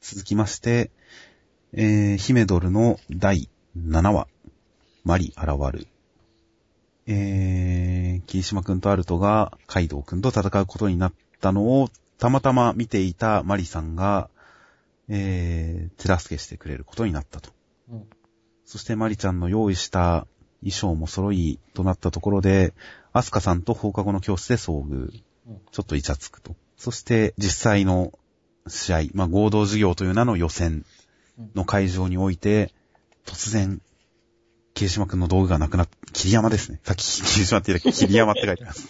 続きまして、えー、ヒメドルの第7話、マリ現る。えー、霧島くんとアルトがカイドウくんと戦うことになったのを、たまたま見ていたマリさんが、えー、手助けしてくれることになったと。うん。そしてマリちゃんの用意した衣装も揃いとなったところで、アスカさんと放課後の教室で遭遇。うんちょっとイチャつくと。そして実際の試合、まあ合同授業という名の予選の会場において、突然、霧島くんの道具がなくなっ、霧山ですね。さっき霧島って言ったけど、霧山って書いてます。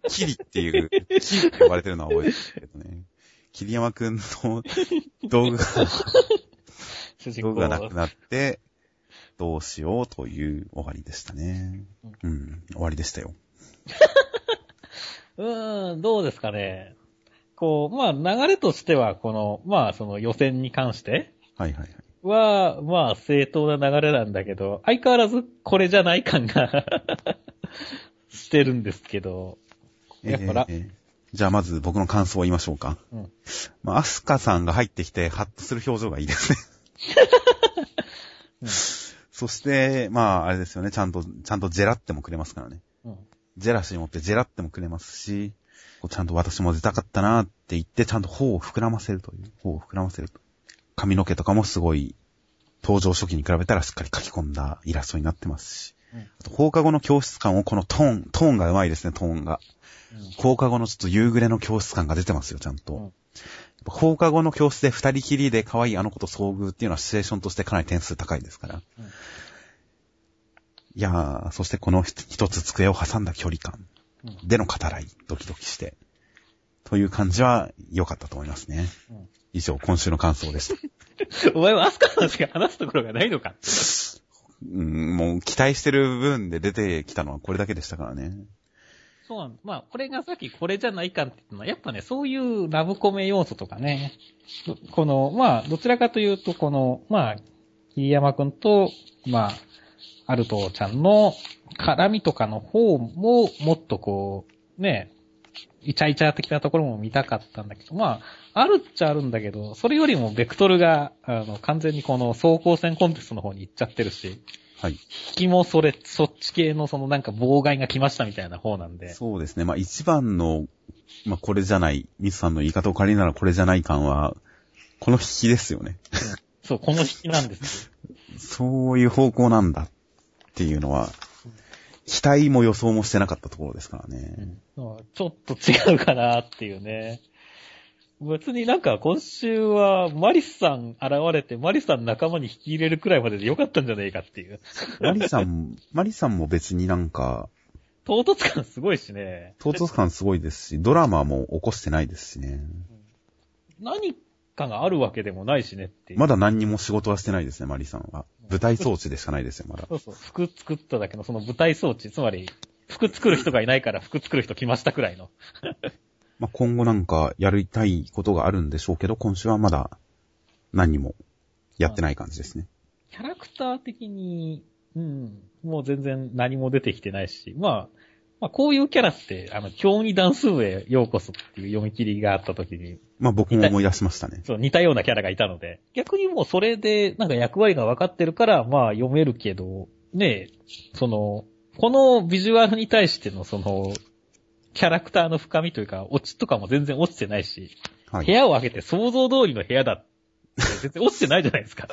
霧っていう、霧って呼ばれてるのは覚えてるけどね。霧山くんの道具が、道具がなく公。なって、どうしようという終わりでしたね。うん、終わりでしたよ。うーん、どうですかね。こう、まあ流れとしては、この、まあその予選に関してはいはいはい。は、まあ正当な流れなんだけど、相変わらずこれじゃない感が してるんですけど、やっぱらえーじゃあまず僕の感想を言いましょうか。うんまあ、アスカさんが入ってきて、ハッとする表情がいいですね。うん そして、まあ、あれですよね、ちゃんと、ちゃんとジェラってもくれますからね。うんジェラシー持ってジェラってもくれますし、ちゃんと私も出たかったなって言って、ちゃんと頬を膨らませるという、頬を膨らませると。髪の毛とかもすごい、登場初期に比べたらしっかり書き込んだイラストになってますし。うんあと放課後の教室感をこのトーン、トーンがうまいですね、トーンが。放課後のちょっと夕暮れの教室感が出てますよ、ちゃんと。うん放課後の教室で二人きりで可愛いあの子と遭遇っていうのはシチュエーションとしてかなり点数高いですから。うんいやー、そしてこの一一つ机を挟んだ距離感うんでの語らい、ドキドキして。という感じは良かったと思いますね。うん以上、今週の感想でした。お前はアスカさんしか話すところがないのかうん、もう期待してる分で出てきたのはこれだけでしたからね。そうなんまあ、これがさっきこれじゃないかって言ったのは、やっぱね、そういうラブコメ要素とかね、この、まあ、どちらかというと、この、まあ、桐山くんと、まあ、アルトちゃんの絡みとかの方も、もっとこう、ね、イチャイチャ的なところも見たかったんだけど、まあ、あるっちゃあるんだけど、それよりもベクトルが、あの、完全にこの走行戦コンテストの方に行っちゃってるし、はい。引きもそれ、そっち系のそのなんか妨害が来ましたみたいな方なんで。そうですね。まあ一番の、まあこれじゃない、ミスさんの言い方を借りならこれじゃない感は、この引きですよね。そう、この引きなんです そういう方向なんだっていうのは、期待も予想もしてなかったところですからね。よ。ちょっと違うかなっていうね。別になんか今週はマリスさん現れてマリスさん仲間に引き入れるくらいまででよかったんじゃねえかっていう。マリさん、マリさんも別になんか、唐突感すごいしね。唐突感すごいですし、ドラマも起こしてないですしね。何かがあるわけでもないしねって。まだ何にも仕事はしてないですね、マリさんは。舞台装置でしかないですよ、まだ。そうそう、服作っただけのその舞台装置、つまり、服作る人がいないから服作る人来ましたくらいの。まあ、今後なんかやりたいことがあるんでしょうけど、今週はまだ何にもやってない感じですね。キャラクター的に、うん、もう全然何も出てきてないし、まあ、まあこういうキャラって、あの、競技ダンス部へようこそっていう読み切りがあった時に、まあ僕も思い出しましたね。そう、似たようなキャラがいたので、逆にもうそれで、なんか役割が分かってるから、まあ読めるけど、ねえ、その、このビジュアルに対してのその、キャラクターの深みというか、オチとかも全然落ちてないし、はい。部屋を開けて想像通りの部屋だって、全然落ちてないじゃないですか。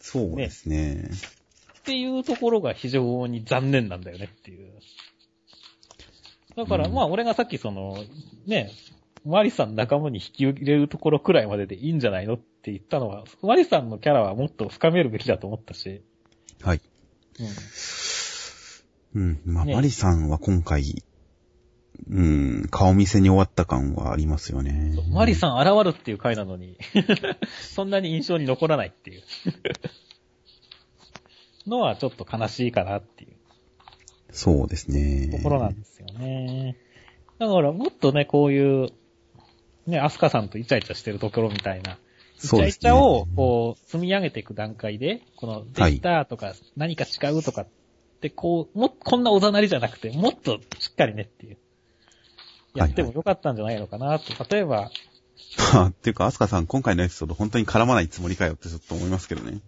そうですね。っていうところが非常に残念なんだよねっていう。だから、うんまあ、俺がさっきその、ね、マリさん仲間に引き入れるところくらいまででいいんじゃないのって言ったのは、マリさんのキャラはもっと深めるべきだと思ったし、はい。うん。うん。まあ、ねマリさんは今回、うん、顔見せに終わった感はありますよね。マリさん現るっていう回なのに、そんなに印象に残らないっていう。のはちょっと悲しいかなっていう。そうですね。ところなんですよね。だからもっとね、こういう、ね、アスカさんとイチャイチャしてるところみたいな、イチャイチャをこう、積み上げていく段階で、この、できたとか、何か違うとかって、こう、も、こんなおざなりじゃなくて、もっとしっかりねっていう。やってもよかったんじゃないのかなと。例えば、まあ、っていうか、アスカさん、今回のエピソード本当に絡まないつもりかよってちょっと思いますけどね。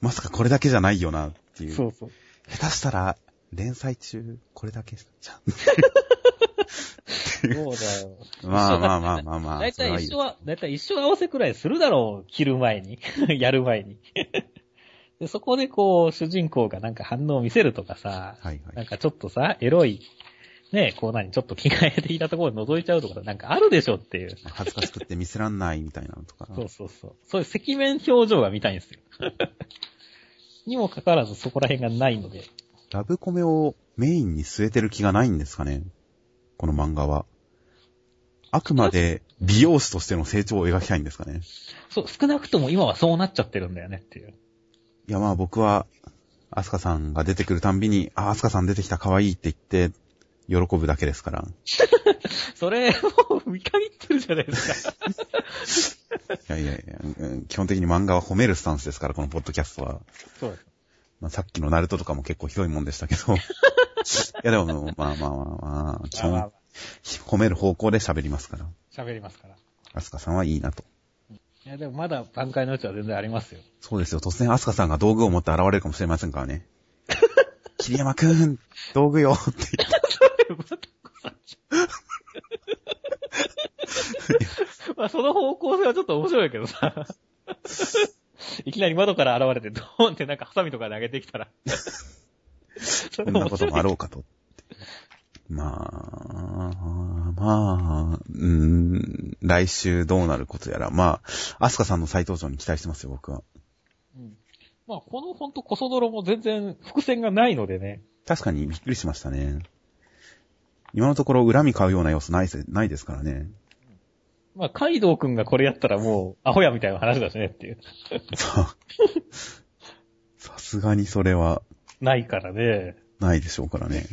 まさかこれだけじゃないよなっていう。そうそう。下手したら、連載中、これだけじゃん。そうだよ。まあまあまあまあまあ。だいたいい一緒は、だいたい一緒合わせくらいするだろう、切る前に。やる前に。で、そこでこう、主人公がなんか反応を見せるとかさ、はいはい。なんかちょっとさ、エロい、ね、こう何、ちょっと着替えていたところで覗いちゃうとか、なんかあるでしょっていう。恥ずかしくって見せらんないみたいなのとか。そうそうそう。そういう赤面表情が見たいんですよ。にもかかわらずそこら辺がないので。ラブコメをメインに据えてる気がないんですかねこの漫画は。あくまで美容師としての成長を描きたいんですかねそう、少なくとも今はそうなっちゃってるんだよねっていう。いやまあ僕は、アスカさんが出てくるたんびに、あ、アスカさん出てきた可愛いって言って、喜ぶだけですから。それ、もう見限ってるじゃないですか。いやいやいや、うん基本的に漫画は褒めるスタンスですから、このポッドキャストは。そうです。まあ、さっきのナルトとかも結構ひどいもんでしたけど。いやでも、まあまあまあまあ、基本、褒める方向で喋りますから。喋りますから。アスカさんはいいなと。いや、でもまだ挽回の余地は全然ありますよ。そうですよ。突然アスカさんが道具を持って現れるかもしれませんからね。桐山くん、道具よって言って。まあ、その方向性はちょっと面白いけどさ。いきなり窓から現れて、ドーンってなんかハサミとか投げてきたら。そこんなこともあろうかと。まあ、まあ、うーん、来週どうなることやら。まあ、アスカさんの再登場に期待してますよ、僕は。うんまあ、このほんとコソ泥も全然伏線がないのでね。確かにびっくりしましたね。今のところ恨み買うような様子ないせないですからね。まあ、カイドウくんがこれやったらもう、アホやみたいな話だしねっていう。ささすがにそれはないからね。ないでしょうからね。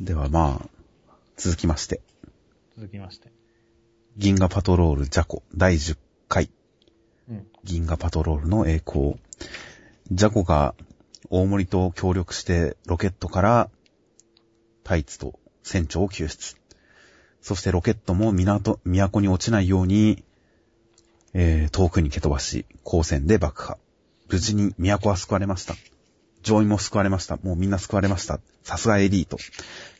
ではまあ、続きまして。続きまして。銀河パトロールジャコ第10回。うん。銀河パトロールの栄光。ジャコが大森と協力してロケットからタイツと船長を救出。そしてロケットも港、都に落ちないように、えー、遠くに蹴飛ばし、光線で爆破。無事に都は救われました。上位も救われました。もうみんな救われました。さすがエリート。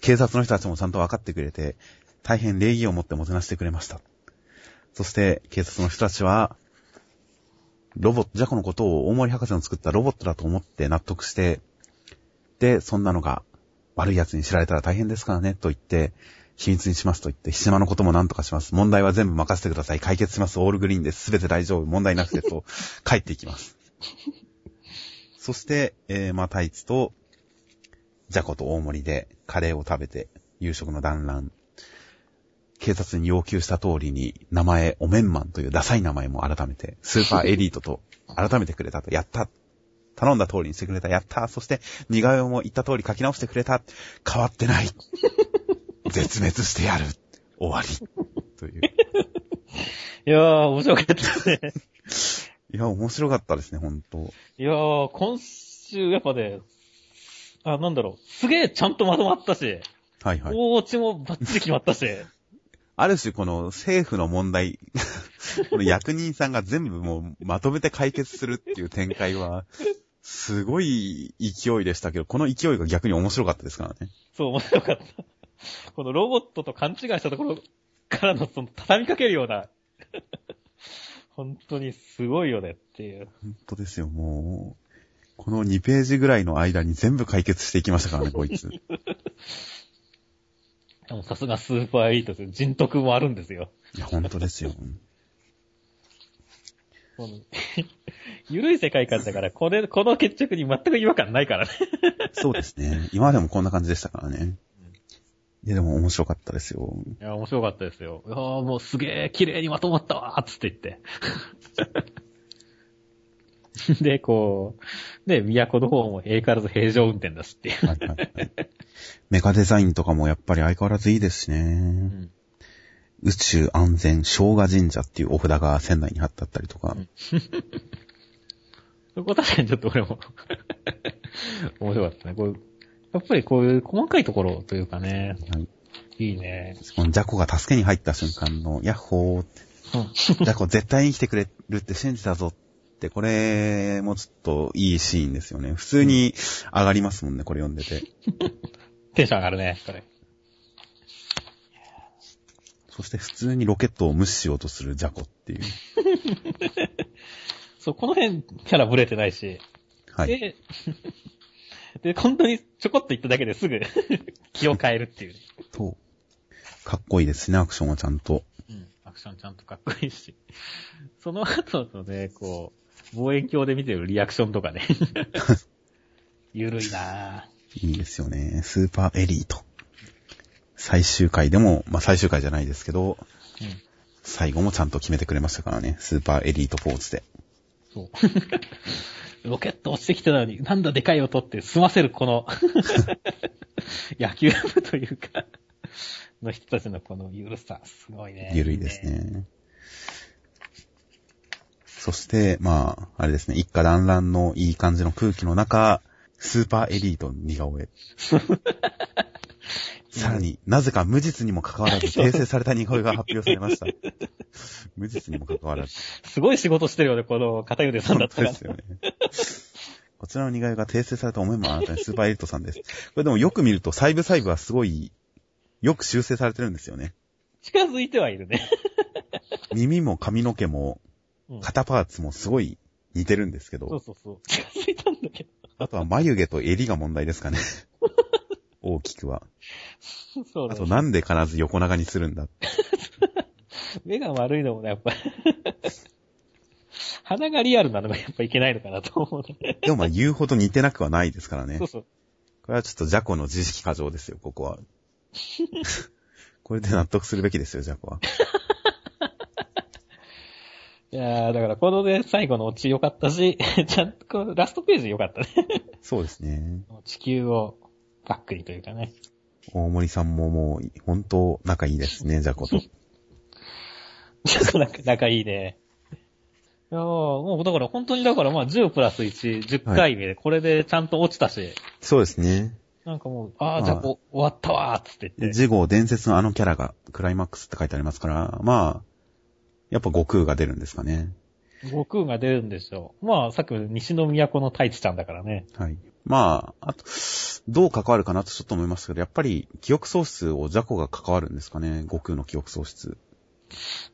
警察の人たちもちゃんと分かってくれて、大変礼儀を持ってもてなしてくれました。そして、警察の人たちは、ロボット、ジャコのことを大森博士の作ったロボットだと思って納得して、で、そんなのが悪い奴に知られたら大変ですからね、と言って、秘密にしますと言って、島のことも何とかします。問題は全部任せてください。解決します。オールグリーンです。すべて大丈夫。問題なくてと、帰っていきます。そして、えー、まあ、タイツと、ジャコと大森でカレーを食べて、夕食の団らん。警察に要求した通りに、名前、おめんまんというダサい名前も改めて、スーパーエリートと改めてくれたと、やった頼んだ通りにしてくれた、やったそして、似顔絵も言った通り書き直してくれた変わってない絶滅してやる終わりという。いやー、面白かったですね。いや、面白かったですね、本当いやー、今週、やっぱね、あ、なんだろう、すげえちゃんとまとまったし、はいはい。大落ちもバッチリ決まったし、ある種この政府の問題、この役人さんが全部もうまとめて解決するっていう展開は、すごい勢いでしたけど、この勢いが逆に面白かったですからね。そう、面白かった。このロボットと勘違いしたところからの、その、畳みかけるような、本当にすごいよねっていう。本当ですよ、もう。この2ページぐらいの間に全部解決していきましたからね、こいつ。でもさすがスーパーエリートです。人徳もあるんですよ。いや、本当ですよ。ゆるい世界観だから、これ、この決着に全く違和感ないからね。そうですね。今までもこんな感じでしたからね。いや、でも面白かったですよ。いや、面白かったですよ。いやーもうすげえ綺麗にまとまったわーっつって言って。で、こう、で、都の方も相変わらず平常運転だしっていう。はいはいはい。メカデザインとかもやっぱり相変わらずいいですしね。うん宇宙安全生姜神社っていうお札が船内に貼ってあったりとか。そこ確かにちょっと俺も 面白かったね。こうやっぱりこういう細かいところというかね、はいいいね。このジャコが助けに入った瞬間の、ヤッホーって、うん。ジャコ絶対に生きてくれるって信じたぞって、これもちょっといいシーンですよね。普通に上がりますもんね、これ読んでて。テンション上がるね、これ。そして普通にロケットを無視しようとするジャコっていう。そう、この辺キャラブレてないし。はい。で、で、本当にちょこっと言っただけですぐ 気を変えるっていう。と、かっこいいですね、アクションはちゃんと。うん。アクションちゃんとかっこいいし。その後のね、こう、望遠鏡で見てるリアクションとかね。ゆるいなぁ。いいですよね。スーパーエリート。最終回でも、まあ最終回じゃないですけど、うん。最後もちゃんと決めてくれましたからね。スーパーエリートポーズで。そう。ロケット落ちてきたのに、なんだでかい音って済ませるこの、野球部というか、の人たちのこのゆるさ、すごいね。ゆるいです。ね。そして、まあ、あれですね、一家団らんのいい感じの空気の中、スーパーエリートの似顔絵。さらになぜか無実にもかかわらず訂正された似顔絵が発表されました。無実にもかかわらず。すごい仕事してるよね、この片腕さんだったら。本当ですよね。こちらの似顔絵が訂正された思いもあなたにスーパーエリートさんです。これでもよく見ると細部細部はすごい、よく修正されてるんですよね。近づいてはいるね。耳も髪の毛もうん肩パーツもすごい似てるんですけど、そうそうそう。近づいたんだけど。あとは眉毛と襟が問題ですかね。大きくは。そうだねあとなんで必ず横長にするんだ 目が悪いのもね、やっぱ。鼻がリアルなのがやっぱいけないのかなと思うね。でもまあ言うほど似てなくはないですからね。こそうそう。れはちょっとジャコの自意識過剰ですよ、ここは。これで納得するべきですよ、ジャコは。いやー、だからこのね、最後のオチ良かったし、ちゃんとこうラストページ良かったね。そうですね。地球をバックにというかね。大森さんももう、本当仲いいですね、ジャコと。ちょっとなんか仲いいね。いやー、もうだから本当にだからまあ10プラス1、10回目でこれでちゃんと落ちたし、そうですね。なんかもう、ああじゃあこう終わったわーっつって言って。次号伝説のあのキャラがクライマックスって書いてありますから、まあ、やっぱ悟空が出るんですかね。悟空が出るんでしょう。まあ、さっきも西の都の太一ちゃんだからね。はい。まあ、あと、どう関わるかなとちょっと思いますけど、やっぱり記憶喪失をジャコが関わるんですかね。悟空の記憶喪失。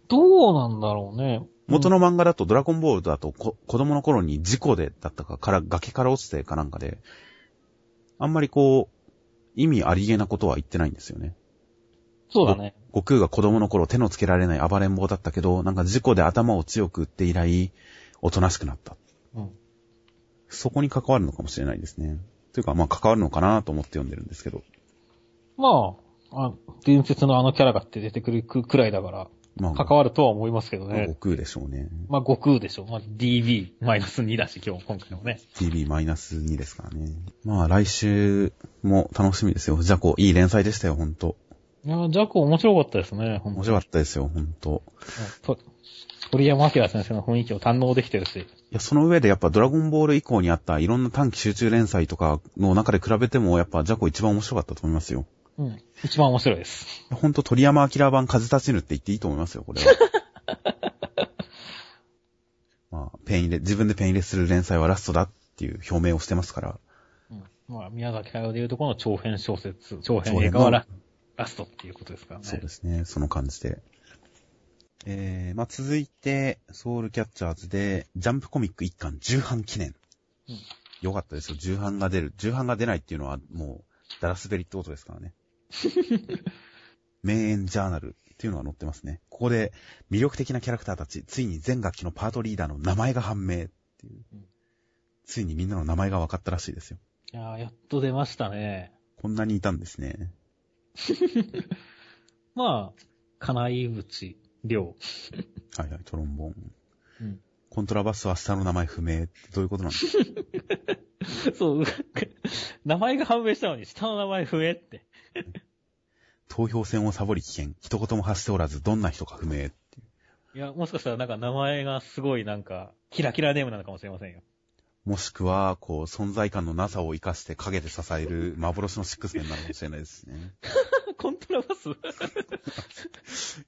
どうなんだろうね。元の漫画だとドラゴンボールだとこ子供の頃に事故でだったかから、崖から落ちてかなんかで、あんまりこう、意味ありげなことは言ってないんですよね。そうだね。悟空が子供の頃手のつけられない暴れん坊だったけど、なんか事故で頭を強く打って以来、おとなしくなった。うん。そこに関わるのかもしれないですね。というか、まあ関わるのかなと思って読んでるんですけど。まあ、あ伝説のあのキャラがって出てくるくらいだから、まあ、関わるとは思いますけどね。悟空でしょうね。まあ、悟空でしょ。まあ、DB-2 だし、今日、今回のね。TV-2 ですからね。まあ来週も楽しみですよ。ジャコ、いい連載でしたよ、ほんと。いや、ジャコ面白かったですね。面白かったですよ、ほんと。と鳥山明先生の雰囲気を堪能できてるし。いや、その上でやっぱドラゴンボール以降にあったいろんな短期集中連載とかの中で比べてもやっぱジャコ一番面白かったと思いますよ。うん。一番面白いです。ほんと鳥山明版風立ちぬって言っていいと思いますよ、これは。まあ、ペン入れ、自分でペン入れする連載はラストだっていう表明をしてますから。うん。まあ、宮崎駿でいうとこの長編小説、長編映画はララストっていうことですからね。そうですね、その感じで。えー、まあ続いて、ソウルキャッチャーズで、ジャンプコミック一巻重版記念。うんよかったですよ、重版が出る。重版が出ないっていうのはもう、ダラスベリってことですからね。名演ジャーナルっていうのが載ってますね。ここで、魅力的なキャラクターたち、ついに全学期のパートリーダーの名前が判明っていううん。ついにみんなの名前が分かったらしいですよ。いやーやっと出ましたね。こんなにいたんですね。まあ、金井口亮。はいはい、トロンボーン。うん。コントラバスは下の名前不明ってどういうことなんですか？そう、名前が判明したのに下の名前不明って。投票戦をサボり危険。一言も発しておらず、どんな人か不明っていう。いや、もしかしたらなんか名前がすごいなんか、キラキラネームなのかもしれませんよ。もしくは、こう、存在感のなさを生かして影で支える幻のシックスメンなのかもしれないですね。コントラバス？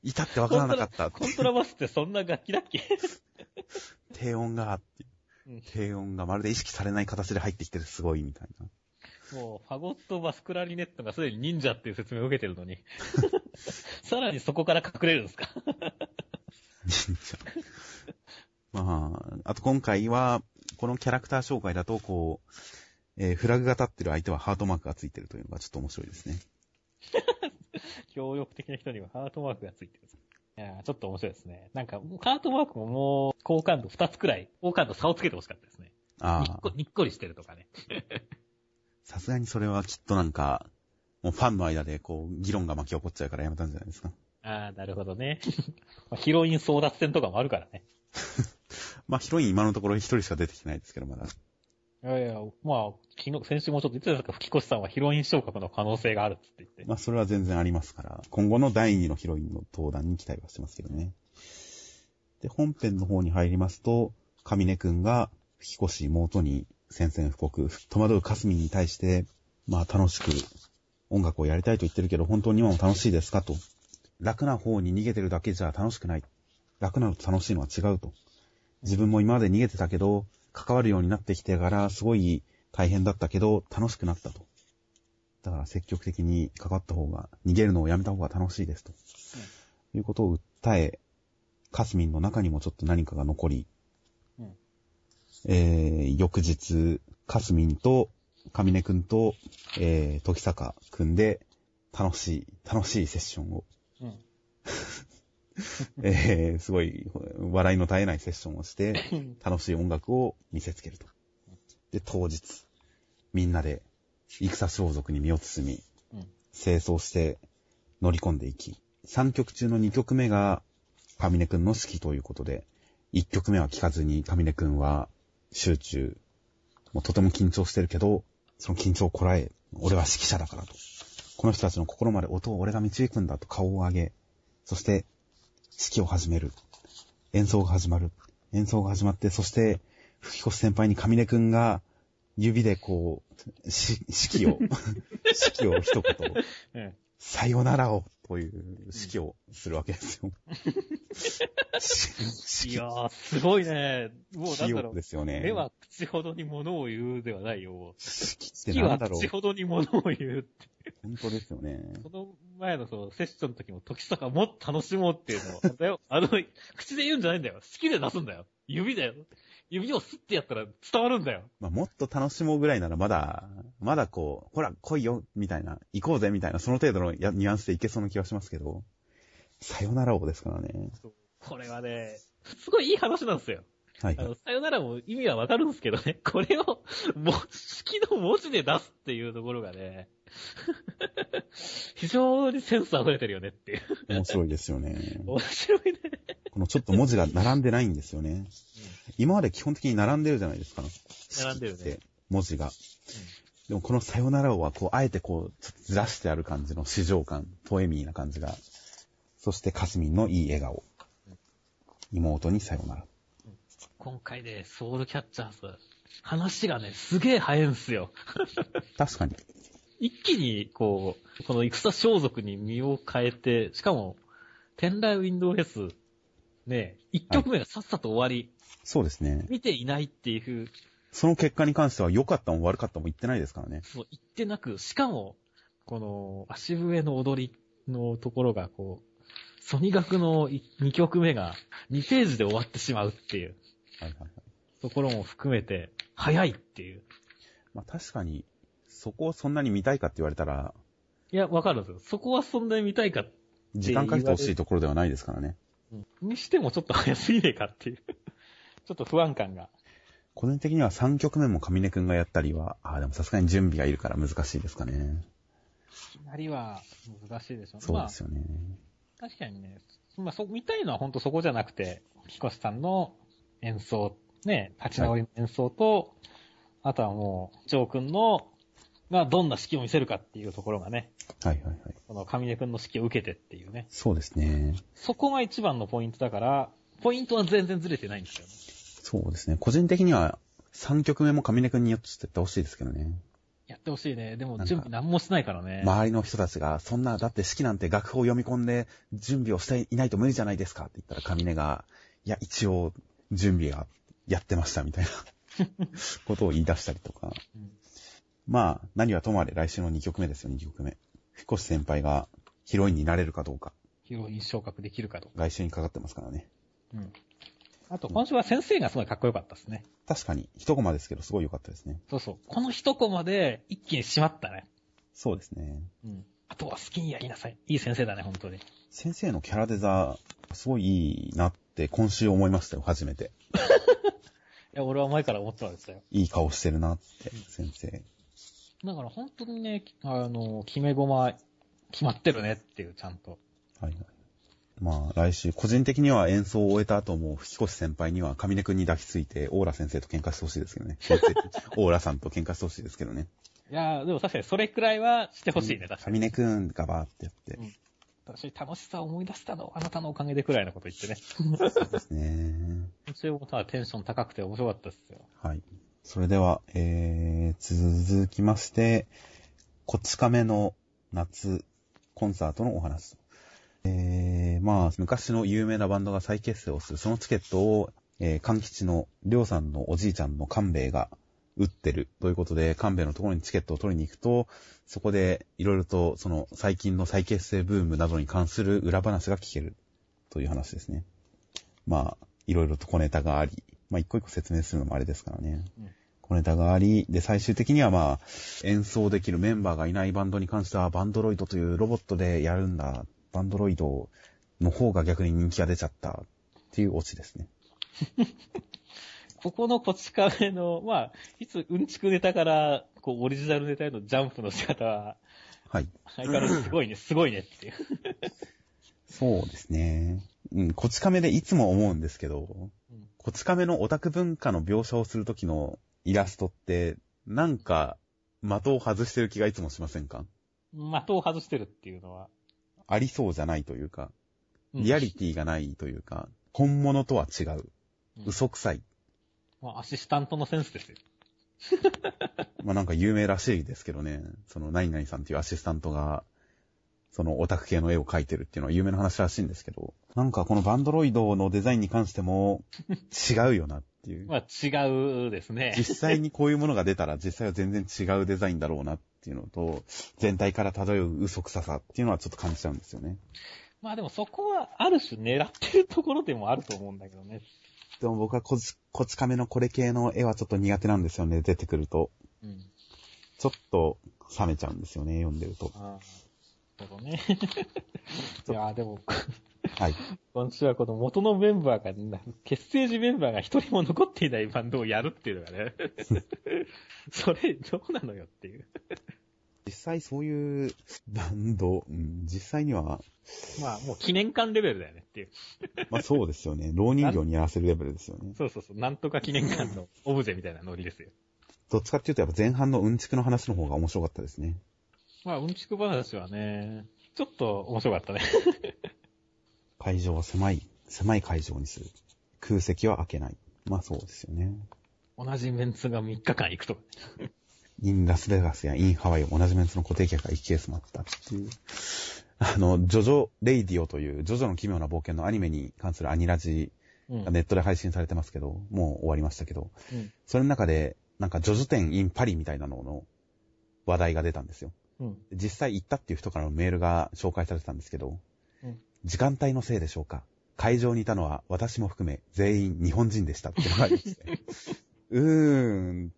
いたってわからなかったコントラバスってそんな楽器だっけ？低音が低音がまるで意識されない形で入ってきてるすごいみたいな。もう、ファゴット、バスクラリネットがすでに忍者っていう説明を受けてるのに。さらにそこから隠れるんですか？忍者。まあ、あと今回は、このキャラクター紹介だと、こう、えーフラグが立ってる相手はハートマークがついてるというのがちょっと面白いですね。協力的な人にはハートマークがついてる。いやーちょっと面白いですね。なんか、ハートマークももう、好感度2つくらい、好感度差をつけてほしかったですね。ああにっこ、、りしてるとかね。さすがにそれはきっとなんか、もうファンの間でこう、議論が巻き起こっちゃうからやめたんじゃないですか。ああ、なるほどね。まあヒロイン争奪戦とかもあるからね。まあヒロイン今のところ一人しか出てきてないですけど、まだ。いやいや、まあ、昨日、先週もちょっと言ってたんですか、吹越さんはヒロイン昇格の可能性があるって言って。まあそれは全然ありますから、今後の第二のヒロインの登壇に期待はしてますけどね。で、本編の方に入りますと、上根くんが、吹越妹に宣戦布告、戸惑うかすみに対して、まあ楽しく音楽をやりたいと言ってるけど、本当に今も楽しいですかと。楽な方に逃げてるだけじゃ楽しくない。楽なのと楽しいのは違うと。自分も今まで逃げてたけど、関わるようになってきてから、すごい大変だったけど、楽しくなったと。だから積極的に関わった方が、逃げるのをやめた方が楽しいですと。いうことを訴え、カスミンの中にもちょっと何かが残り、うん。えー、翌日、カスミンと、上根くんと、えー、時坂くんで、楽しい、楽しいセッションを、うん。えー、すごい、笑いの絶えないセッションをして、楽しい音楽を見せつけると。で、当日、みんなで、戦装束に身を包み、うん。清掃して乗り込んでいき、3曲中の2曲目が上根くんの指揮ということで、1曲目は聴かずに上根くんは集中、もうとても緊張してるけど、その緊張をこらえ、俺は指揮者だからと。この人たちの心まで音を俺が導くんだと顔を上げ、そして指揮を始める。演奏が始まる。演奏が始まって、そして、吹越先輩に上根くんが指でこう、し指揮を、指揮を一言、うん。さよならをという指揮をするわけですよ。いやー、すごいね。もうなんだろうで。すよね。目は口ほどに物を言うではないよ。指揮は口。ほどに物を言うって。本当ですよね。その前のそのセッションの時も時坂もっと楽しもうっていうのを、だよ。あの、口で言うんじゃないんだよ。好きで出すんだよ。指だよ。指をスッてやったら伝わるんだよ。まあ、もっと楽しもうぐらいならまだ、まだこう、ほら、来いよ、みたいな、行こうぜ、みたいな、その程度のやニュアンスでいけそうな気はしますけど、さよならをですからね。これはね、すごいいい話なんですよ。はいはい。あの、さよならも意味はわかるんですけどね、これを、もう、式の文字で出すっていうところがね、非常にセンス溢れてるよねっていう。面白いですよね。面白いね。このちょっと文字が並んでないんですよね。今まで基本的に並んでるじゃないですか。並んでるね文字が。でもこのさよならをは、こう、あえてこう、ちょっとずらしてある感じの市場感、ポエミーな感じが。そしてカスミンのいい笑顔。妹にさよなら。今回ね、ソウルキャッチャーズ、話がね、すげえ早いんすよ。確かに。一気に、こう、この戦装束に身を変えて、しかも、天雷ウィンドウフェス、ね、一曲目がさっさと終わり、そうですね。見ていないっていう、その結果に関しては良かったも悪かったも言ってないですからね。そう言ってなく、しかも、この、足笛の踊りのところが、こう、ソニ楽の2曲目が2ページで終わってしまうっていうはいはいはい。ところも含めて、早いっていう。まあ確かに、そこをそんなに見たいかって言われたら、いや、わかるんですよ。そこはそんなに見たいか、時間かけてほしいところではないですからね。にしてもちょっと早すぎねえかっていう。ちょっと不安感が。個人的には3曲目も上根くんがやったりは、ああ、でもさすがに準備がいるから難しいですかね。いきなりは難しいでしょそうですよね。まあ、確かにね、まあ、そ、見たいのは本当そこじゃなくて、ヒコシさんの演奏、ね、立ち直りの演奏と、あとはもう、ジョー君の、がどんな指揮を見せるかっていうところがね、はいはいはい。この上根君の指揮を受けてっていうね。そうですね。そこが一番のポイントだから、ポイントは全然ずれてないんですよね。そうですね。個人的には3曲目も上根くんによってってほしいですけどね。やってほしいね。でも準備何もしないからね。周りの人たちが、そんな、だって式なんて楽譜を読み込んで準備をしていないと無理じゃないですかって言ったら、上根が、いや、一応、準備がやってましたみたいな ことを言い出したりとか。うんまあ、何はともあれ来週の2曲目ですよ、2曲目。彦士先輩がヒロインになれるかどうか。ヒロイン昇格できるかと。来週にかかってますからね。うん。あと、今週は先生がすごいかっこよかったですね。確かに、一コマですけど、すごい良かったですね。そうそう。この一コマで一気に締まったね。そうですね。うん。あとは好きにやりなさい。いい先生だね、本当に。い先生のキャラデザ、すごいいいなって今週思いましたよ、初めて。や、俺は前から思ってたんですよ。いい顔してるなって、先生。だから本当にね、あの、決め駒、決まってるねっていう、ちゃんと。はいはい。まあ、来週、個人的には演奏を終えた後も、吹越先輩には上根くんに抱きついて、オーラ先生と喧嘩してほしいですけどね。オーラさんと喧嘩してほしいですけどね。いやーでも確かにそれくらいはしてほしいね、確かに。上根くんがバーってやって。うん私楽しさを思い出したの、あなたのおかげでくらいのこと言ってね。そうですね。今週もただテンション高くて面白かったですよ。はい。それでは、えー、続きまして、こち亀の夏コンサートのお話。えー、まあ、昔の有名なバンドが再結成をする、そのチケットを、えー、勘吉のりょうさんのおじいちゃんの勘兵衛が売ってるということで、勘兵衛のところにチケットを取りに行くと、そこでいろいろとその最近の再結成ブームなどに関する裏話が聞けるという話ですね。まあ、いろいろと小ネタがあり、まあ一個一個説明するのもあれですからね。うん小ネタがあり、で、最終的にはまあ、演奏できるメンバーがいないバンドに関しては、バンドロイドというロボットでやるんだ。バンドロイドの方が逆に人気が出ちゃったっていうオチですね。ここのこち亀の、まあ、いつうんちくネタから、こう、オリジナルネタへのジャンプの仕方は、はい。相変わらずすごいね、すごいねっていう。そうですね。うん、こち亀でいつも思うんですけど、うんこち亀のオタク文化の描写をするときのイラストって、なんか、的を外してる気がいつもしませんか？的を外してるっていうのは。ありそうじゃないというか、うんリアリティがないというか、本物とは違う。うん嘘くさい。まあ、アシスタントのセンスですよ。まあなんか有名らしいですけどね、その何々さんっていうアシスタントが、そのオタク系の絵を描いてるっていうのは有名な話らしいんですけど、なんかこのバンドロイドのデザインに関しても違うよなっていう。まあ、違うですね。実際にこういうものが出たら実際は全然違うデザインだろうなっていうのと、全体から漂う嘘くささっていうのはちょっと感じちゃうんですよね。まあでもそこは、ある種狙ってるところでもあると思うんだけどね。でも僕はこち、こち亀のこれ系の絵はちょっと苦手なんですよね、出てくると。うん。ちょっと冷めちゃうんですよね、読んでると。ああ。なるほどね。いや、でも、はい。今週はこの元のメンバーがな、結成時メンバーが一人も残っていないバンドをやるっていうのがね。それ、どうなのよっていう。実際そういうバンド、うん、実際には、まあ、もう記念館レベルだよねっていう。まあそうですよね。老人形にやらせるレベルですよね。そうそうそう。なんとか記念館のオブジェみたいなノリですよ。どっちかっていうとやっぱ前半のうんちくの話の方が面白かったですね。まあ、うんちく話はね、ちょっと面白かったね。会場は狭い、狭い会場にする。空席は開けない。まあそうですよね。同じメンツが3日間行くとか。 in ラスベガスや in ハワイを同じメンツの固定客が1ケースもあったっていう。あの、ジョジョレイディオという、ジョジョの奇妙な冒険のアニメに関するアニラジうん。がネットで配信されてますけど、もう終わりましたけど、うん。それの中で、なんかジョジョ展 in パリみたいなのの話題が出たんですよ。うん。実際行ったっていう人からのメールが紹介されてたんですけど、うん。時間帯のせいでしょうか？会場にいたのは私も含め全員日本人でしたっていうのがありまして。うーん、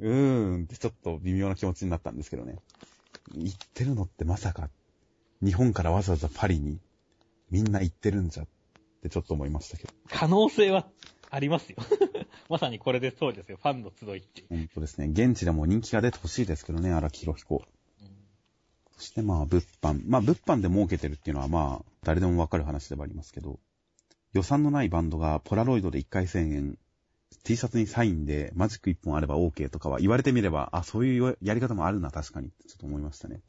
うーんってちょっと微妙な気持ちになったんですけどね。行ってるのってまさか日本からわざわざパリにみんな行ってるんじゃってちょっと思いましたけど。可能性はありますよ。まさにこれでそうですよ。ファンの集いって。本当ですね。現地でも人気が出てほしいですけどね、荒木博彦。そしてまあ、物販。まあ、物販で儲けてるっていうのはまあ、誰でもわかる話ではありますけど、予算のないバンドがポラロイドで1回1000円、T シャツにサインでマジック1本あれば OK とかは言われてみれば、あ、そういうやり方もあるな、確かにってちょっと思いましたね。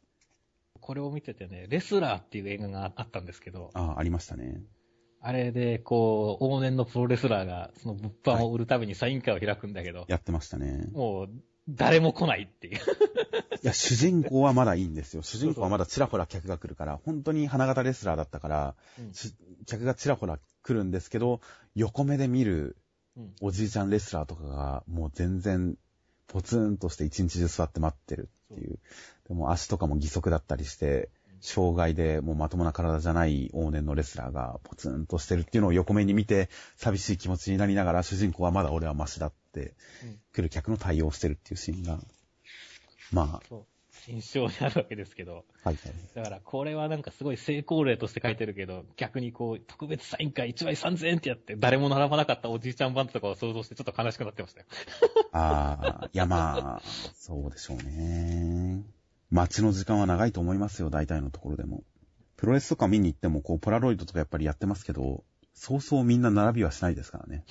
これを見ててね、レスラーっていう映画があったんですけど、あ、ありましたね。あれで、こう、往年のプロレスラーが、その物販を売るためにサイン会を開くんだけど、やってましたね。もう、誰も来ないっていう。や、主人公はまだいいんですよ。主人公はまだちらほら客が来るから、本当に花形レスラーだったから、うんし客がちらほら来るんですけど、横目で見るうん。おじいちゃんレスラーとかが、もう全然、ポツンとして一日中座って待ってるっていう。でも足とかも義足だったりして、障害でもうまともな体じゃない往年のレスラーがポツンとしてるっていうのを横目に見て、寂しい気持ちになりながら、主人公はまだ俺はマシだって、うん来る客の対応をしてるっていうシーンが、まそう。印象にあるわけですけど。あ、はいはい。だから、これはなんかすごい成功例として書いてるけど、逆にこう、特別サイン会1枚3000円ってやって、誰も並ばなかったおじいちゃんバンドとかを想像してちょっと悲しくなってましたよ。ああ、いやまあ、そうでしょうね。待ちの時間は長いと思いますよ、大体のところでも。プロレスとか見に行っても、こう、ポラロイドとかやっぱりやってますけど、そうそうみんな並びはしないですからね。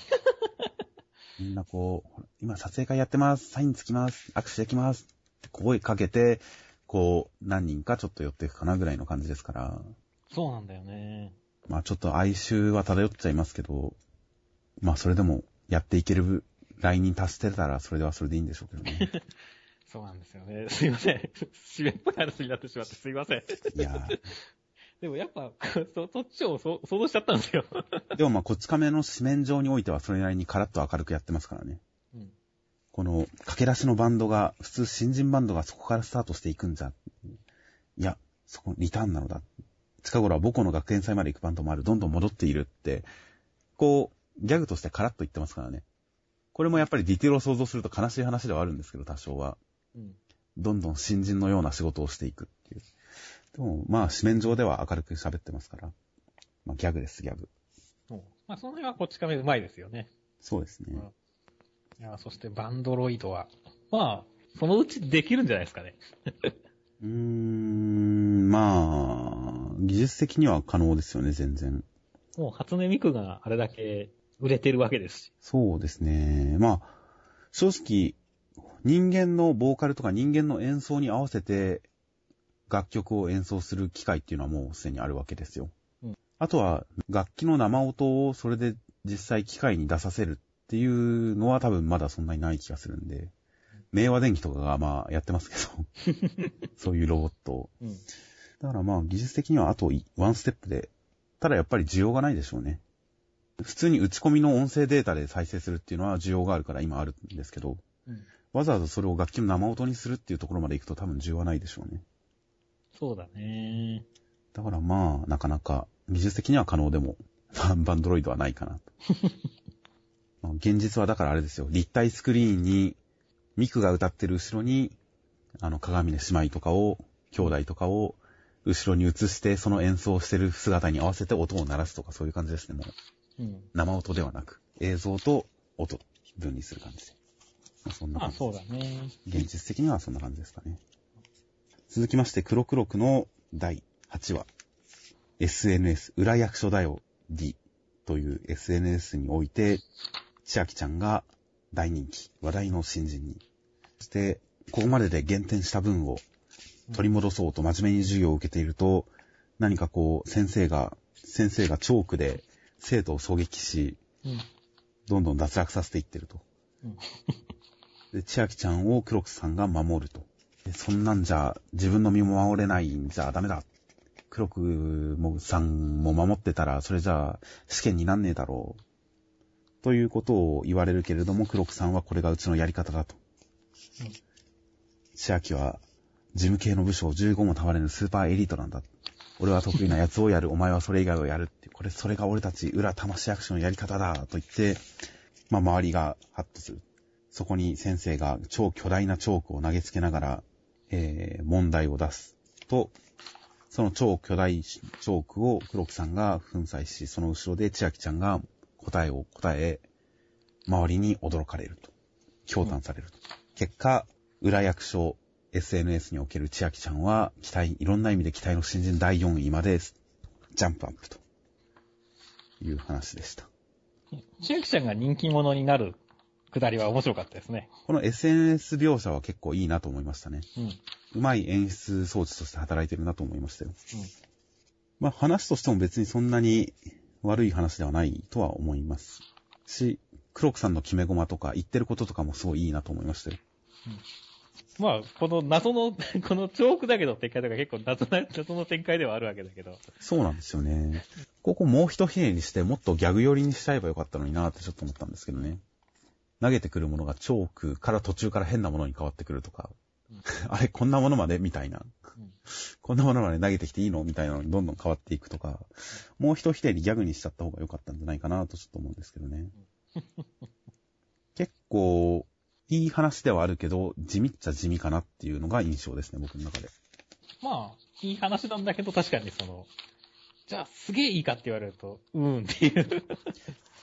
みんなこう、今撮影会やってます、サインつきます、握手できます声かけて、こう、何人かちょっと寄っていくかなぐらいの感じですから、そうなんだよね。まあちょっと哀愁は漂っちゃいますけど、まあそれでもやっていけるラインに達してたらそれではそれでいいんでしょうけどね。そうなんですよね。すいません。締めっぽい話になってしまってすいません。いや でもやっぱ、そ、そっちをそ想像しちゃったんですよ。ーでもまあこっち亀の紙面上においてはそれなりにカラッと明るくやってますからね。うん。この駆け出しのバンドが、普通新人バンドがそこからスタートしていくんじゃ。いや、そこリターンなのだ。近頃は母校の学園祭まで行くバンドもある。どんどん戻っているって、こう、ギャグとしてカラッと言ってますからね。これもやっぱりディテールを想像すると悲しい話ではあるんですけど、多少は。うん。どんどん新人のような仕事をしていくっていう。でも、まあ、紙面上では明るく喋ってますから。まあ、ギャグです、ギャグ。そうまあ、その辺はこっち亀うまいですよね。そうですね。いや、そしてバンドロイドは、まあ、そのうちできるんじゃないですかね。うーん、まあ、技術的には可能ですよね、全然。もう初音ミクがあれだけ売れてるわけですし。そうですね。まあ、正直、人間のボーカルとか人間の演奏に合わせて楽曲を演奏する機会っていうのはもうすでにあるわけですよ。うんあとは楽器の生音をそれで実際機械に出させるっていうのは多分まだそんなにない気がするんで、明和電機とかがまあやってますけど、そういうロボットを。うん。だからまあ技術的にはあとワンステップで、ただやっぱり需要がないでしょうね。普通に打ち込みの音声データで再生するっていうのは需要があるから今あるんですけど、うん。わざわざそれを楽器の生音にするっていうところまで行くと多分需要はないでしょうね。そうだね。だからまあ、なかなか技術的には可能でも、バンバンドロイドはないかなと。まあ現実はだからあれですよ。立体スクリーンに、ミクが歌ってる後ろに、あの、鏡の姉妹とかを、兄弟とかを、後ろに映して、その演奏してる姿に合わせて音を鳴らすとかそういう感じですね。もう、うん。生音ではなく、映像と音、分離する感じで。まあ、そんなまあ感じ。そうだね。現実的にはそんな感じですかね。続きまして、黒黒くの第8話。SNS、裏役所だよ、D という SNS において、千秋ちゃんが大人気、話題の新人に。そして、ここまでで減点した分を取り戻そうと真面目に授業を受けていると、何かこう、先生が、先生がチョークで生徒を狙撃し、うん。どんどん脱落させていってると。うん。で、千秋ちゃんを黒木さんが守ると。でそんなんじゃ、自分の身も守れないんじゃダメだ。黒木もさんも守ってたら、それじゃあ試験になんねえだろう。ということを言われるけれども、黒木さんはこれがうちのやり方だと。千秋は、事務系の部署を15も賜れぬスーパーエリートなんだ。俺は得意なやつをやる、お前はそれ以外をやるって。これ、それが俺たち裏魂役所のやり方だ、と言って、まあ、周りがハッとする。そこに先生が超巨大なチョークを投げつけながら、えー、問題を出す。と、その超巨大チョークを黒木さんが粉砕し、その後ろで千秋ちゃんが答えを答え、周りに驚かれると。驚嘆されると。結果、裏役所 SNS における千秋ちゃんは、期待、いろんな意味で期待の新人第4位まで、ジャンプアップという話でした。千秋ちゃんが人気者になるくだりは面白かったですね。この SNS 描写は結構いいなと思いましたね。うん。うん。うまい演出装置として働いてるなと思いましたよ。まあ話としても別にそんなに悪い話ではないとは思いますし、黒木さんの決め駒とか言ってることとかもすごいいいなと思いましたよ。まあ、この謎の、このチョークだけの展開とか結構謎な、謎の展開ではあるわけだけど。そうなんですよね。ここもう一ひねりしてもっとギャグ寄りにしちゃえばよかったのになってちょっと思ったんですけどね。投げてくるものがチョークから途中から変なものに変わってくるとか。あれ、こんなものまで？みたいな。うんこんなものまで投げてきていいの？みたいなのにどんどん変わっていくとか。もう一ひねりギャグにしちゃった方が良かったんじゃないかなとちょっと思うんですけどね。結構、いい話ではあるけど、地味っちゃ地味かなっていうのが印象ですね、僕の中で。まあ、いい話なんだけど、確かにその、じゃあ、すげえいいかって言われると、うーんっていう。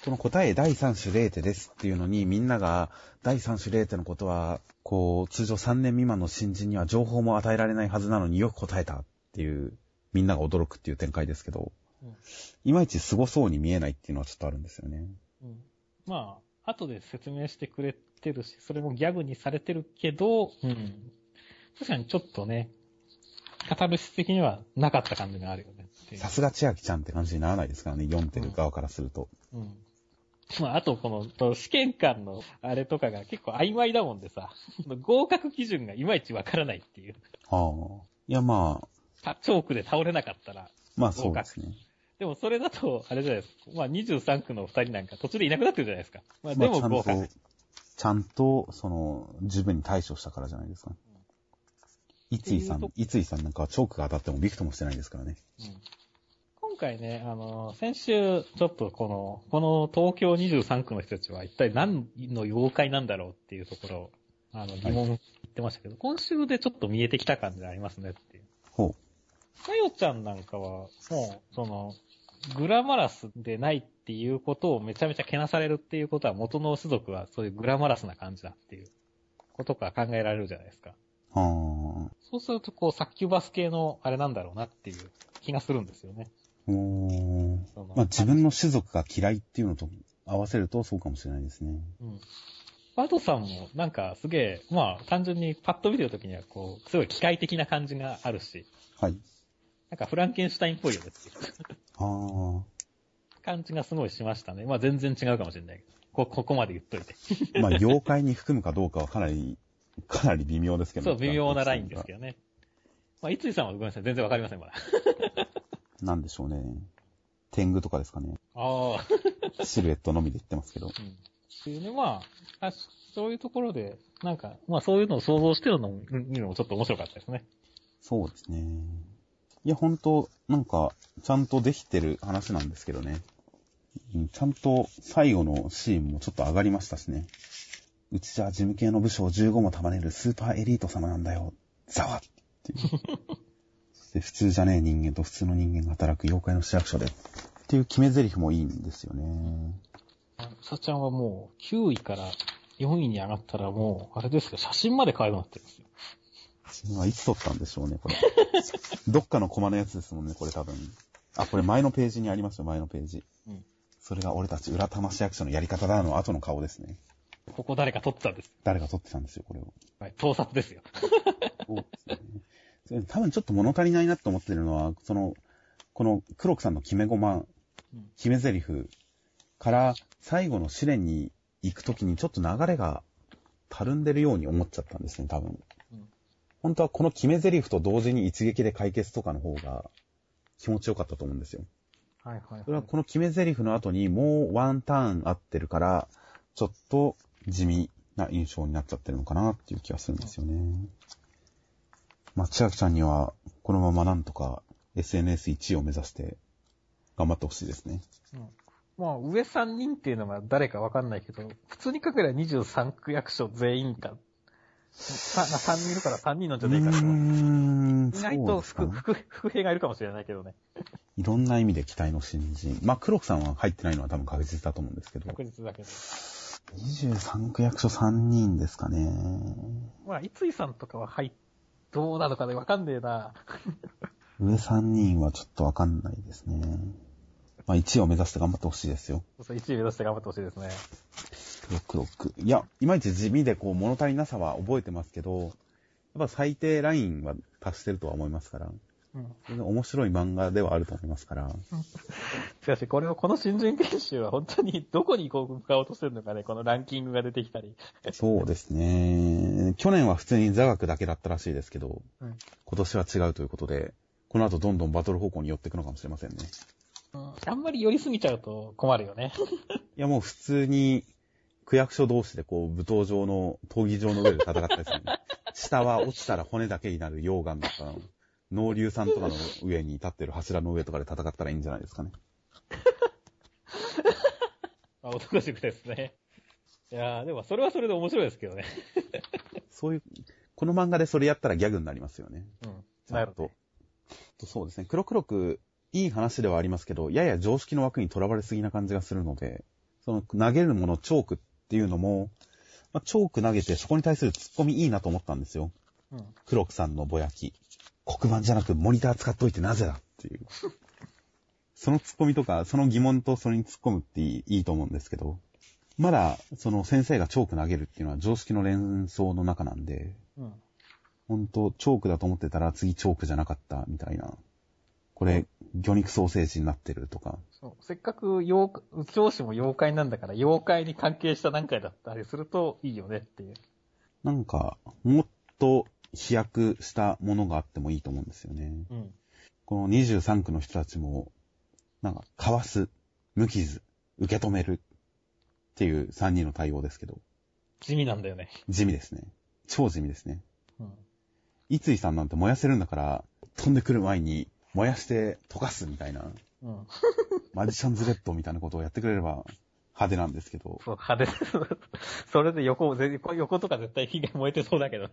その答え第三種0手ですっていうのに、みんなが第三種0手のことは、こう、通常3年未満の新人には情報も与えられないはずなのによく答えたっていう、みんなが驚くっていう展開ですけど、うんいまいち凄そうに見えないっていうのはちょっとあるんですよね。うんまあ、後で説明してくれてるし、それもギャグにされてるけど、うん。確かにちょっとね、カタルシス的にはなかった感じがあるよねさすが千秋ちゃんって感じにならないですからね、読んでる側からすると。うん。まあ、あとこの、と試験官のあれとかが結構曖昧だもんでさ、合格基準がいまいちわからないっていう。はあ。いや、まあ、たチョークで倒れなかったら、まあそうですね。でもそれだと、あれじゃないですか。まあ23区の二人なんか途中でいなくなってるじゃないですか。まあでもまあ合格。ちゃんと、ちゃんと、その、十分に対処したからじゃないですか。いついさっていう、んいついさんなんかはチョークが当たってもビクともしてないですからね。うん今回ね、あの、先週、ちょっとこの、この東京23区の人たちは一体何の妖怪なんだろうっていうところを、あの、疑問言ってましたけど、今週でちょっと見えてきた感じありますねっていう。ほかよちゃんなんかは、もう、その、グラマラスでないっていうことをめちゃめちゃけなされるっていうことは元の種族はそういうグラマラスな感じだっていうことが考えられるじゃないですか。う。はそうするとこう、サッキュバス系のあれなんだろうなっていう気がするんですよね。まあ自分の種族が嫌いっていうのと合わせるとそうかもしれないですね。うん。バドさんもなんかすげえ、まあ単純にパッと見てるときにはこう、すごい機械的な感じがあるし、はい。なんかフランケンシュタインっぽいよねっていうあ 感じがすごいしましたね。まあ全然違うかもしれないけど。こ、ここまで言っといて。あ。まあ妖怪に含むかどうかはかなり、かなり微妙ですけどそう、微妙なラインですけどね。まあ、いついさんはごめんなさい。全然わかりません、まだ。なんでしょうね。天狗とかですかね。ああ。シルエットのみで言ってますけど。うん。っていうね、まあ、あそういうところで、なんか、まあそういうのを想像してるのも、見るのもちょっと面白かったですね。そうですね。いや、ほんと、なんか、ちゃんとできてる話なんですけどね。うんちゃんと最後のシーンもちょっと上がりましたしね。うちじゃ事務系の部署を15も束ねるスーパーエリート様なんだよ。ざわっていう。で普通じゃねえ人間と普通の人間が働く妖怪の市役所で。っていう決め台詞もいいんですよね。うさちゃんはもう、9位から4位に上がったらもう、あれですよ、写真まで変えるようになってるんですよ。今いつ撮ったんでしょうね、これ。どっかのコマのやつですもんね、これ多分。あ、これ前のページにありますよ、前のページ。うん。それが俺たち浦玉市役所のやり方だの後の顔ですね。ここ誰か撮ってたんです。誰が撮ってたんですよ、これを。はい、盗撮ですよ。そうですね。多分ちょっと物足りないなって思ってるのは、その、この黒木さんの決め駒、うん決め台詞から最後の試練に行くときにちょっと流れがたるんでるように思っちゃったんですね、多分。うん本当はこの決め台詞と同時に一撃で解決とかの方が気持ちよかったと思うんですよ。はいはい、それはこの決め台詞の後にもうワンターン合ってるから、ちょっと地味な印象になっちゃってるのかなっていう気がするんですよね。まあ、千秋ちゃんには、このままなんとか SNS1 位を目指して頑張ってほしいですね。うんまあ、上3人っていうのが誰かわかんないけど、普通に書ければ23区役所全員か。さ3人いるから3人なんじゃねえかと。ん意外と副、副、副兵がいるかもしれないけどね。いろんな意味で期待の新人。まあ、黒木さんは入ってないのは多分確実だと思うんですけど、確実だけど。23区役所3人ですかね。まあ、いついさんとかは入っ、どうなのかね、わかんねえな。上3人はちょっとわかんないですね。まあ、1位を目指して頑張ってほしいですよ。そう、1位目指して頑張ってほしいですね。黒木6。いや、いまいち地味でこう物足りなさは覚えてますけど、やっぱ最低ラインは達してるとは思いますから。うん。面白い漫画ではあると思いますから。しかし、これを、この新人研修は本当にどこにこう向かおうとしてるのかね、このランキングが出てきたり。そうですね。去年は普通に座学だけだったらしいですけど、うん。今年は違うということで、この後どんどんバトル方向に寄っていくのかもしれませんね。あんまり寄りすぎちゃうと困るよね。いやもう普通に、区役所同士でこう、舞踏場の、闘技場の上で戦ったりする、ね。下は落ちたら骨だけになる溶岩とか、農硫酸とかの上に立ってる柱の上とかで戦ったらいいんじゃないですかね。あ、男塾ですね。いやー、でもそれはそれで面白いですけどね。そういう、この漫画でそれやったらギャグになりますよね。うん。ちゃんと。とそうですね。黒黒く、いい話ではありますけど、やや常識の枠にとらわれすぎな感じがするので、その投げるもの、チョークっていうのも、まあ、チョーク投げてそこに対するツッコミいいなと思ったんですよ。うん。黒くさんのぼやき。黒板じゃなくモニター使っといてなぜだっていう。そのツッコミとか、その疑問とそれに突っ込むっていいと思うんですけど、まだ、その先生がチョーク投げるっていうのは常識の連想の中なんで、うん。ほんと、チョークだと思ってたら次チョークじゃなかったみたいな。これ、魚肉ソーセージになってるとか。そう。せっかく妖怪、教師も妖怪なんだから、妖怪に関係した何回だったりするといいよねっていう。なんか、もっと飛躍したものがあってもいいと思うんですよね。うん。この23区の人たちも、なんか、かわす、無傷、受け止めるっていう3人の対応ですけど、地味なんだよね。地味ですね。超地味ですね。うん。三井さんなんて燃やせるんだから、飛んでくる前に燃やして溶かすみたいな、うん。マジシャンズレッドみたいなことをやってくれれば派手なんですけど、そう、派手。それで横、ぜ横とか絶対火が燃えてそうだけどね。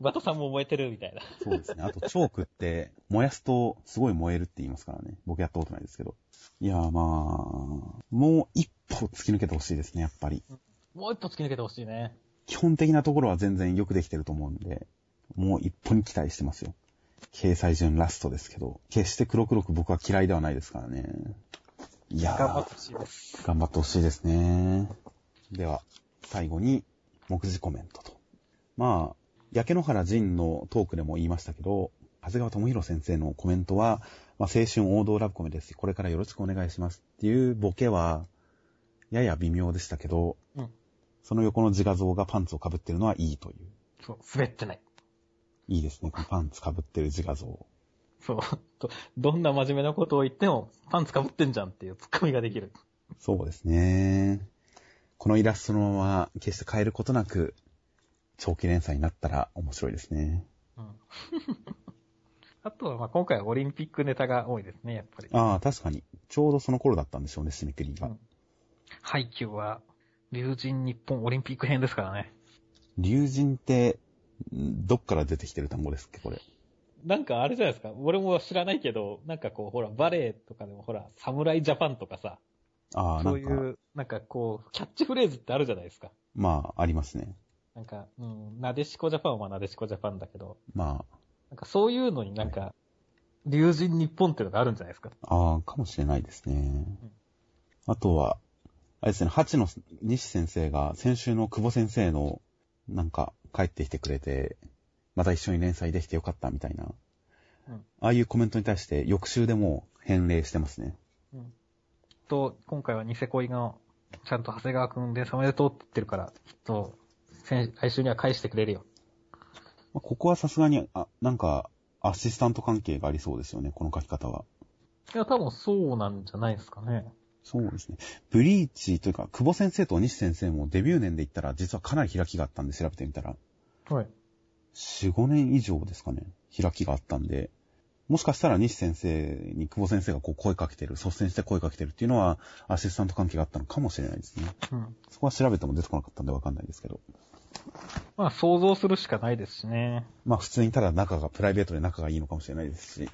バトさんも燃えてるみたいな。そうですね。あと、チョークって、燃やすとすごい燃えるって言いますからね。僕やったことないですけど。いやーまあ、もう一歩突き抜けてほしいですね、やっぱり。もう一歩突き抜けてほしいね。基本的なところは全然よくできてると思うんで、もう一歩に期待してますよ。掲載順ラストですけど、決して黒黒く僕は嫌いではないですからね。いやー頑張ってほしいです。頑張ってほしいですね。では、最後に、目次コメントと。まあ、焼け野原仁のトークでも言いましたけど、長谷川智弘先生のコメントは、まあ、青春王道ラブコメです。これからよろしくお願いしますっていうボケは、やや微妙でしたけど、うん。その横の自画像がパンツを被ってるのはいいという。そう、滑ってない。いいですね。このパンツ被ってる自画像。そう。と どんな真面目なことを言っても、パンツかぶってんじゃんっていうツッコミができる。そうですね。このイラストのまま決して変えることなく、長期連載になったら面白いですね。うん。あとは、まあ今回はオリンピックネタが多いですね、やっぱり。ああ、確かに。ちょうどその頃だったんでしょうね、締め切りが。うんハイキューは、竜神日本オリンピック編ですからね。竜神って、んどっから出てきてる単語ですっけ、これ。なんかあれじゃないですか。俺も知らないけど、なんかこう、ほら、バレエとかでもほら、サムライジャパンとかさ、ああ、なか、そうんいう、なんかこう、キャッチフレーズってあるじゃないですか。まあ、ありますね。なんか、うん、なでしこジャパンはなでしこジャパンだけど、まなんかそういうのになんか、竜神日本っていうのがあるんじゃないですか。あ、ああ、かもしれないですね。あとは、あれですね、八野西先生が先週の久保先生の、なんか、帰ってきてくれて、また一緒に連載できてよかったみたいな。うん。ああいうコメントに対して翌週でもう返礼してますね。うん。と、今回はニセ恋が、ちゃんと長谷川くんでおめでとうって言ってるから、きっと、先来週には返してくれるよ。まあここはさすがに、あ、なんか、アシスタント関係がありそうですよね、この書き方は。いや、多分そうなんじゃないですかね。そうですね。ブリーチというか、久保先生と西先生もデビュー年で言ったら、実はかなり開きがあったんで調べてみたら、はい。4、5年以上ですかね、開きがあったんで、もしかしたら西先生に久保先生がこう声かけてる、率先して声かけてるっていうのは、アシスタント関係があったのかもしれないですね。うん。そこは調べても出てこなかったんでわかんないですけど。まあ、想像するしかないですしね。まあ普通にただ仲が、プライベートで仲がいいのかもしれないですし、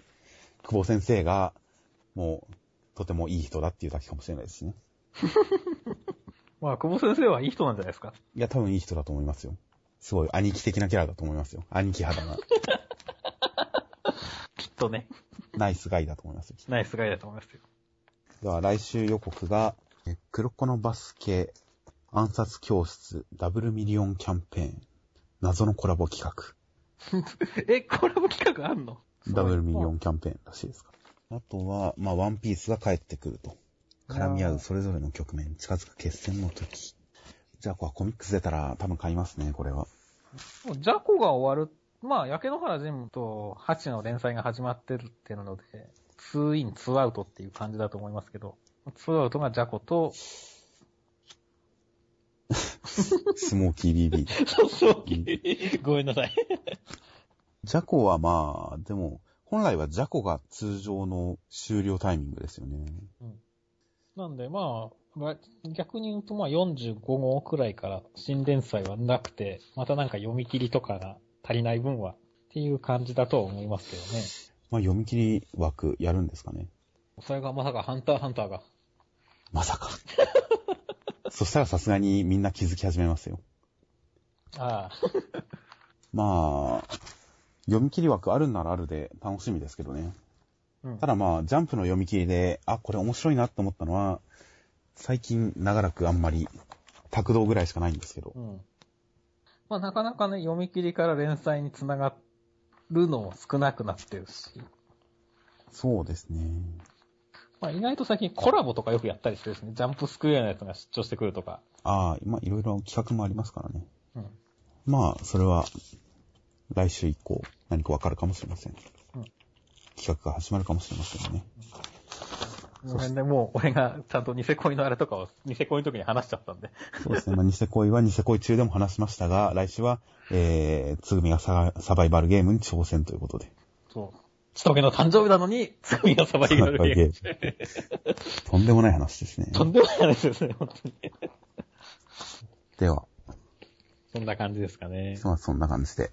久保先生が、もう、とてもいい人だっていうだけかもしれないですしね。まあ、久保先生はいい人なんじゃないですか。いや、多分いい人だと思いますよ。すごい兄貴的なキャラだと思いますよ。兄貴肌な、きっとね、ナイスガイだと思いますよ。ナイスガイだと思いますよ。では、来週予告が、え黒子のバスケ、暗殺教室、ダブルミリオンキャンペーン、謎のコラボ企画、え、コラボ企画あんの？ダブルミリオンキャンペーンらしいですから。あとは、まあ、ワンピースが帰ってくると。絡み合うそれぞれの局面、近づく決戦の時。じゃあ、これコミックス出たら多分買いますね、これは。ジャコが終わる。まあ、焼け野原ジムとハチの連載が始まってるっていうので、2イン、2アウトっていう感じだと思いますけど、2アウトがジャコと、スモーキー BB。そうそう、ごめんなさい。ジャコはまあ、でも、本来はジャコが通常の終了タイミングですよね。なんでまあ、まあ逆に言うとまあ45号くらいから新連載はなくて、またなんか読み切りとかが足りない分はっていう感じだとは思いますけどね。まあ、読み切り枠やるんですかね。それがまさかハンターハンターが。まさか。そしたらさすがにみんな気づき始めますよ。ああ。まあ、読み切り枠あるんならあるで楽しみですけどね。うんただまあ、ジャンプの読み切りで、あ、これ面白いなって思ったのは、最近長らくあんまり、卓道ぐらいしかないんですけどう。ん。まあなかなかね、読み切りから連載につながるのも少なくなってるし、そうですね。まあ意外と最近コラボとかよくやったりしてですね、ジャンプスクエアのやつが出張してくるとか。ああ、まあいろいろ企画もありますからね。うん。まあ、それは、来週以降、何かわかるかもしれません。うん企画が始まるかもしれませんね。その辺でもう俺がちゃんとニセ恋のあれとかをニセ恋の時に話しちゃったんで。そうですね。まあ、ニセ恋はニセ恋中でも話しましたが、来週は、えー、つぐみがササバイバルゲームに挑戦ということで。そう。ちとげの誕生日なのに、つみがサバイバルゲーム。とんでもない話ですね。とんでもない話ですね、本当に。では、そんな感じですかね。まあそんな感じで。